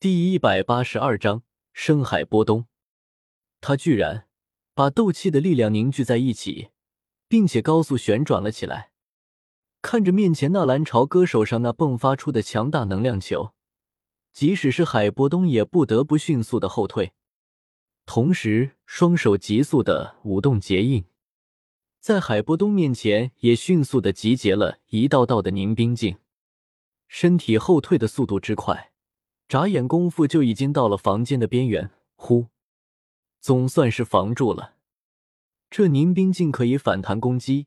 第一百八十二章深海波东。他居然把斗气的力量凝聚在一起，并且高速旋转了起来。看着面前那蓝潮歌手上那迸发出的强大能量球，即使是海波东也不得不迅速的后退，同时双手急速的舞动结印，在海波东面前也迅速的集结了一道道的凝冰镜，身体后退的速度之快。眨眼功夫就已经到了房间的边缘，呼，总算是防住了。这凝冰镜可以反弹攻击，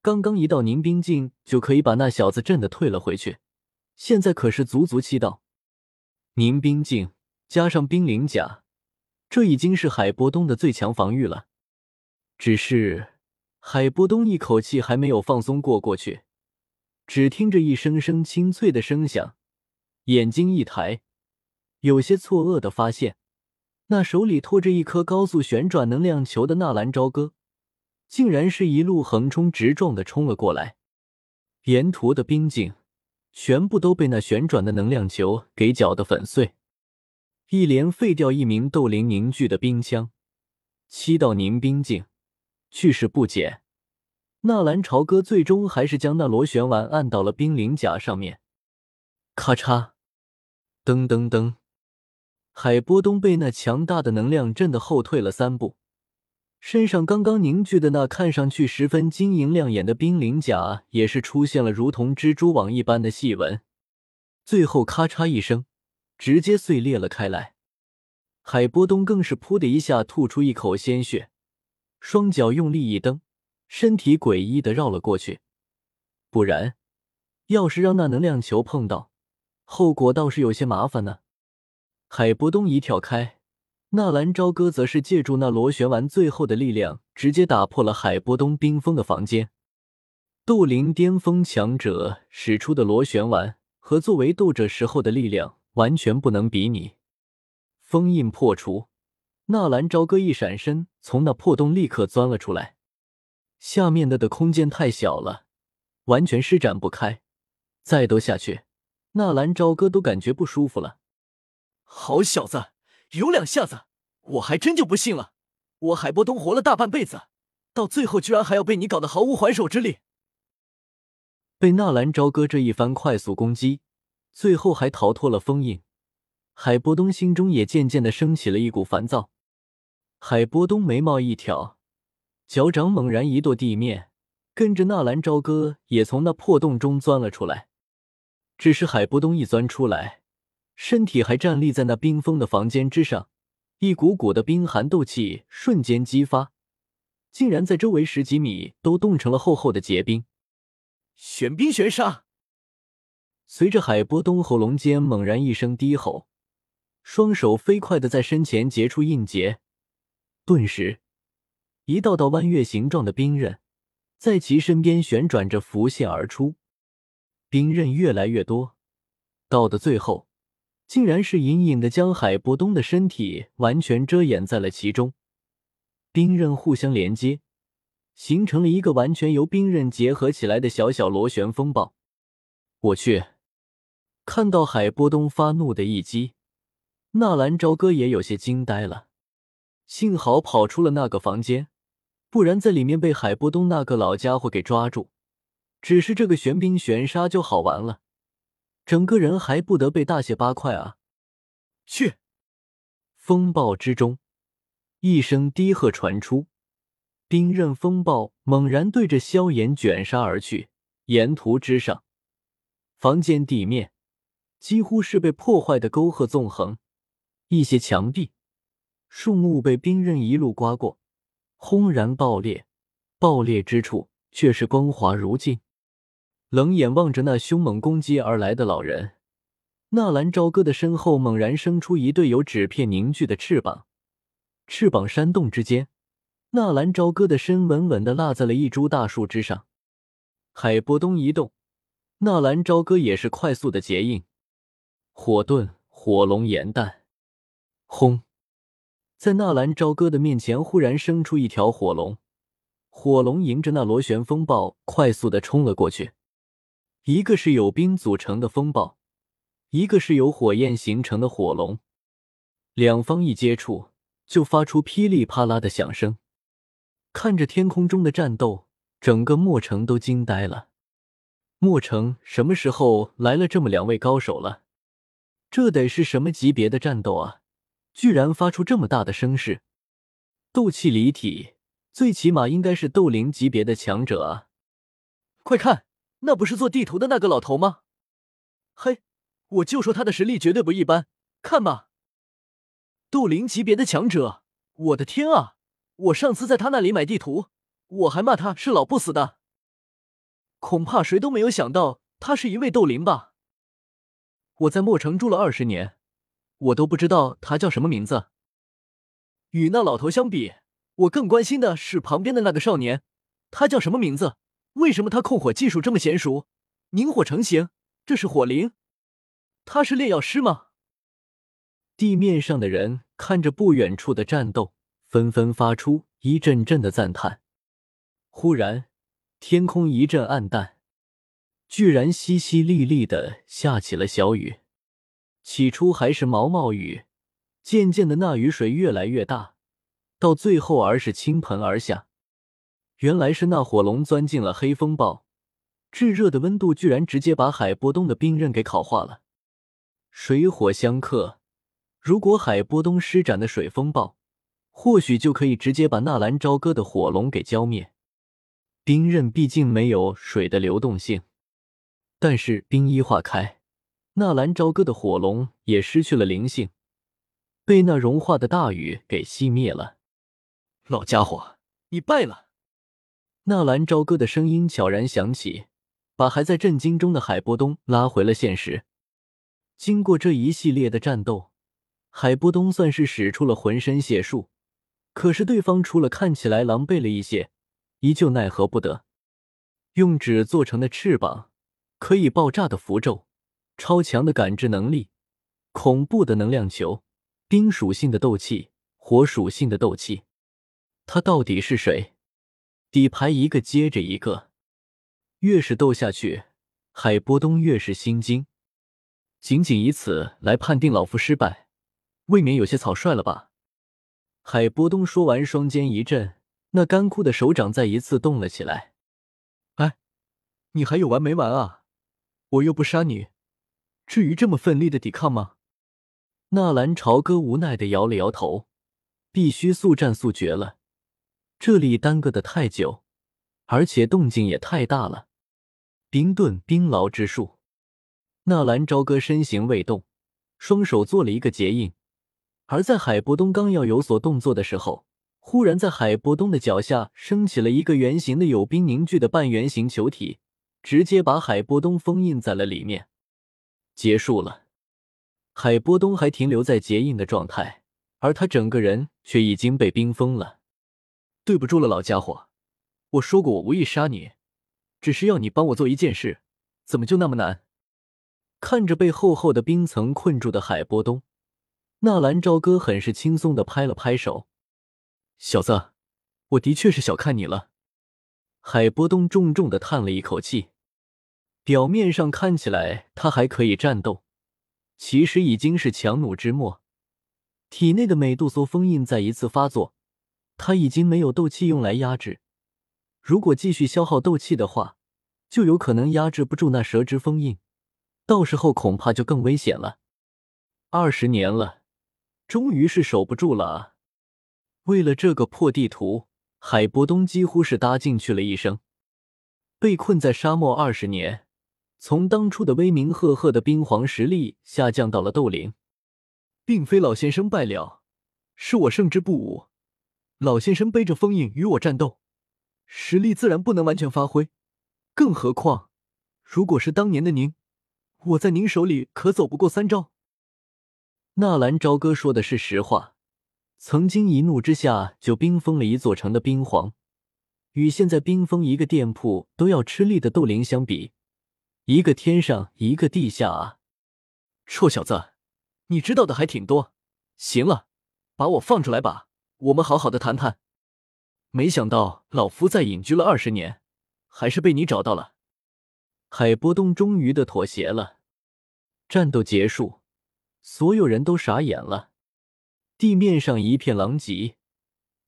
刚刚一道凝冰镜就可以把那小子震得退了回去，现在可是足足七道凝冰镜加上冰灵甲，这已经是海波东的最强防御了。只是海波东一口气还没有放松过过去，只听着一声声清脆的声响，眼睛一抬。有些错愕的发现，那手里托着一颗高速旋转能量球的纳兰朝歌，竟然是一路横冲直撞的冲了过来。沿途的冰镜全部都被那旋转的能量球给搅得粉碎，一连废掉一名斗灵凝聚的冰枪，七道凝冰镜去势不减。纳兰朝歌最终还是将那螺旋丸按到了冰灵甲上面，咔嚓，噔噔噔。海波东被那强大的能量震得后退了三步，身上刚刚凝聚的那看上去十分晶莹亮眼的冰灵甲也是出现了如同蜘蛛网一般的细纹，最后咔嚓一声，直接碎裂了开来。海波东更是噗的一下吐出一口鲜血，双脚用力一蹬，身体诡异的绕了过去。不然，要是让那能量球碰到，后果倒是有些麻烦呢。海波东一跳开，纳兰朝歌则是借助那螺旋丸最后的力量，直接打破了海波东冰封的房间。斗灵巅峰强者使出的螺旋丸和作为斗者时候的力量完全不能比拟。封印破除，纳兰朝歌一闪身，从那破洞立刻钻了出来。下面的的空间太小了，完全施展不开。再斗下去，纳兰朝歌都感觉不舒服了。好小子，有两下子，我还真就不信了。我海波东活了大半辈子，到最后居然还要被你搞得毫无还手之力。被纳兰朝歌这一番快速攻击，最后还逃脱了封印，海波东心中也渐渐的升起了一股烦躁。海波东眉毛一挑，脚掌猛然一跺地面，跟着纳兰朝歌也从那破洞中钻了出来。只是海波东一钻出来。身体还站立在那冰封的房间之上，一股股的冰寒斗气瞬间激发，竟然在周围十几米都冻成了厚厚的结冰。玄冰玄沙。随着海波东喉咙间猛然一声低吼，双手飞快的在身前结出印结，顿时，一道道弯月形状的冰刃在其身边旋转着浮现而出，冰刃越来越多，到的最后。竟然是隐隐的将海波东的身体完全遮掩在了其中，冰刃互相连接，形成了一个完全由冰刃结合起来的小小螺旋风暴。我去！看到海波东发怒的一击，纳兰朝歌也有些惊呆了。幸好跑出了那个房间，不然在里面被海波东那个老家伙给抓住，只是这个玄冰玄沙就好玩了。整个人还不得被大卸八块啊！去！风暴之中，一声低喝传出，冰刃风暴猛然对着萧炎卷杀而去。沿途之上，房间地面几乎是被破坏的沟壑纵横，一些墙壁、树木被冰刃一路刮过，轰然爆裂。爆裂之处却是光滑如镜。冷眼望着那凶猛攻击而来的老人，纳兰朝歌的身后猛然生出一对由纸片凝聚的翅膀，翅膀扇动之间，纳兰朝歌的身稳稳的落在了一株大树之上。海波东一动，纳兰朝歌也是快速的结印，火遁、火龙、炎弹，轰！在纳兰朝歌的面前忽然生出一条火龙，火龙迎着那螺旋风暴快速的冲了过去。一个是有冰组成的风暴，一个是由火焰形成的火龙，两方一接触就发出噼里啪啦的响声。看着天空中的战斗，整个墨城都惊呆了。墨城什么时候来了这么两位高手了？这得是什么级别的战斗啊！居然发出这么大的声势，斗气离体，最起码应该是斗灵级别的强者啊！快看，那不是做地图的那个老头吗？嘿，我就说他的实力绝对不一般，看吧，斗灵级别的强者！我的天啊！我上次在他那里买地图，我还骂他是老不死的。恐怕谁都没有想到，他是一位斗灵吧？我在墨城住了二十年，我都不知道他叫什么名字。与那老头相比，我更关心的是旁边的那个少年，他叫什么名字？为什么他控火技术这么娴熟，凝火成型？这是火灵？他是炼药师吗？地面上的人看着不远处的战斗。纷纷发出一阵阵的赞叹。忽然，天空一阵暗淡，居然淅淅沥沥的下起了小雨。起初还是毛毛雨，渐渐的那雨水越来越大，到最后而是倾盆而下。原来是那火龙钻进了黑风暴，炙热的温度居然直接把海波东的冰刃给烤化了。水火相克，如果海波东施展的水风暴。或许就可以直接把纳兰朝歌的火龙给浇灭。冰刃毕竟没有水的流动性，但是冰一化开，纳兰朝歌的火龙也失去了灵性，被那融化的大雨给熄灭了。老家伙，你败了！纳兰朝歌的声音悄然响起，把还在震惊中的海波东拉回了现实。经过这一系列的战斗，海波东算是使出了浑身解数。可是对方除了看起来狼狈了一些，依旧奈何不得。用纸做成的翅膀，可以爆炸的符咒，超强的感知能力，恐怖的能量球，冰属性的斗气，火属性的斗气，他到底是谁？底牌一个接着一个，越是斗下去，海波东越是心惊。仅仅以此来判定老夫失败，未免有些草率了吧？海波东说完，双肩一震，那干枯的手掌再一次动了起来。哎，你还有完没完啊？我又不杀你，至于这么奋力的抵抗吗？纳兰朝歌无奈的摇了摇头，必须速战速决了，这里耽搁的太久，而且动静也太大了。冰盾冰牢之术，纳兰朝歌身形未动，双手做了一个结印。而在海波东刚要有所动作的时候，忽然在海波东的脚下升起了一个圆形的有冰凝聚的半圆形球体，直接把海波东封印在了里面。结束了，海波东还停留在结印的状态，而他整个人却已经被冰封了。对不住了，老家伙，我说过我无意杀你，只是要你帮我做一件事，怎么就那么难？看着被厚厚的冰层困住的海波东。纳兰朝歌很是轻松的拍了拍手：“小子，我的确是小看你了。”海波东重重的叹了一口气。表面上看起来他还可以战斗，其实已经是强弩之末。体内的美杜莎封印再一次发作，他已经没有斗气用来压制。如果继续消耗斗气的话，就有可能压制不住那蛇之封印，到时候恐怕就更危险了。二十年了。终于是守不住了啊！为了这个破地图，海波东几乎是搭进去了一生。被困在沙漠二十年，从当初的威名赫赫的冰皇实力下降到了斗灵，并非老先生败了，是我胜之不武。老先生背着封印与我战斗，实力自然不能完全发挥。更何况，如果是当年的您，我在您手里可走不过三招。纳兰朝歌说的是实话，曾经一怒之下就冰封了一座城的冰皇，与现在冰封一个店铺都要吃力的斗灵相比，一个天上一个地下啊！臭小子，你知道的还挺多。行了，把我放出来吧，我们好好的谈谈。没想到老夫在隐居了二十年，还是被你找到了。海波东终于的妥协了。战斗结束，所有人都傻眼了。地面上一片狼藉，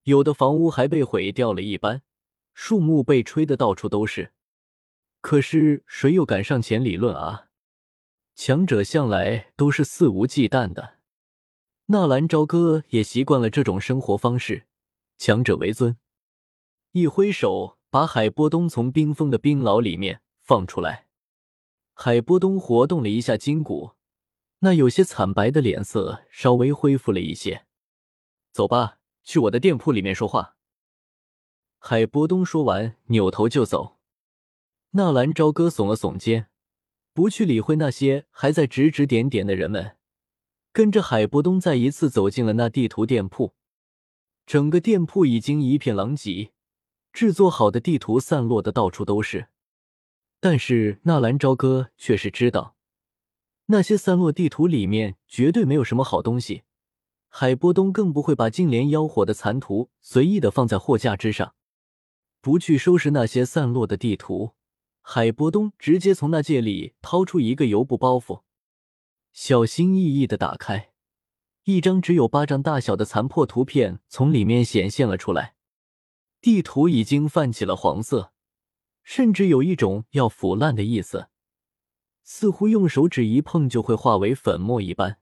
有的房屋还被毁掉了一般，树木被吹得到处都是。可是谁又敢上前理论啊？强者向来都是肆无忌惮的。纳兰朝歌也习惯了这种生活方式，强者为尊。一挥手，把海波东从冰封的冰牢里面放出来。海波东活动了一下筋骨，那有些惨白的脸色稍微恢复了一些。走吧，去我的店铺里面说话。海波东说完，扭头就走。纳兰朝歌耸了耸肩，不去理会那些还在指指点点的人们，跟着海波东再一次走进了那地图店铺。整个店铺已经一片狼藉，制作好的地图散落的到处都是。但是纳兰朝歌却是知道，那些散落地图里面绝对没有什么好东西。海波东更不会把净莲妖火的残图随意的放在货架之上，不去收拾那些散落的地图。海波东直接从那戒里掏出一个油布包袱，小心翼翼的打开，一张只有巴掌大小的残破图片从里面显现了出来。地图已经泛起了黄色，甚至有一种要腐烂的意思，似乎用手指一碰就会化为粉末一般。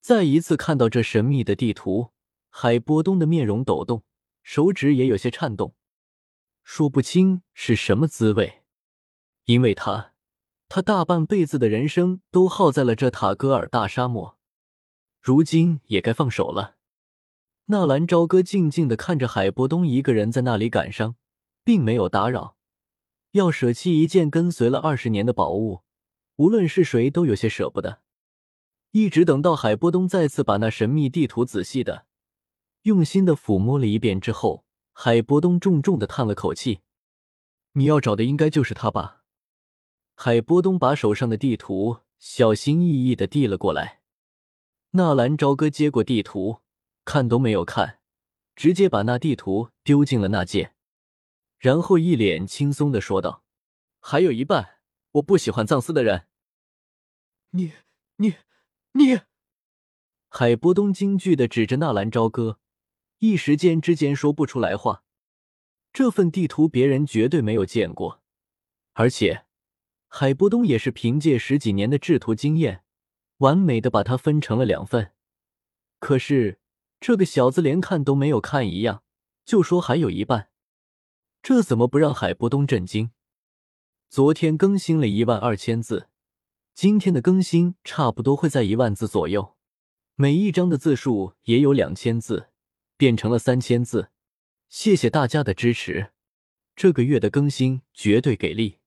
再一次看到这神秘的地图，海波东的面容抖动，手指也有些颤动，说不清是什么滋味。因为他，他大半辈子的人生都耗在了这塔戈尔大沙漠，如今也该放手了。纳兰朝歌静静的看着海波东一个人在那里感伤，并没有打扰。要舍弃一件跟随了二十年的宝物，无论是谁都有些舍不得。一直等到海波东再次把那神秘地图仔细的、用心的抚摸了一遍之后，海波东重重的叹了口气：“你要找的应该就是他吧？”海波东把手上的地图小心翼翼的递了过来，纳兰朝歌接过地图，看都没有看，直接把那地图丢进了那戒，然后一脸轻松的说道：“还有一半，我不喜欢藏私的人。”你你你！海波东惊惧的指着纳兰朝歌，一时间之间说不出来话。这份地图别人绝对没有见过，而且。海波东也是凭借十几年的制图经验，完美的把它分成了两份。可是这个小子连看都没有看一样，就说还有一半，这怎么不让海波东震惊？昨天更新了一万二千字，今天的更新差不多会在一万字左右，每一章的字数也有两千字，变成了三千字。谢谢大家的支持，这个月的更新绝对给力。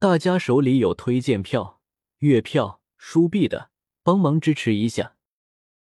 大家手里有推荐票、月票、书币的，帮忙支持一下。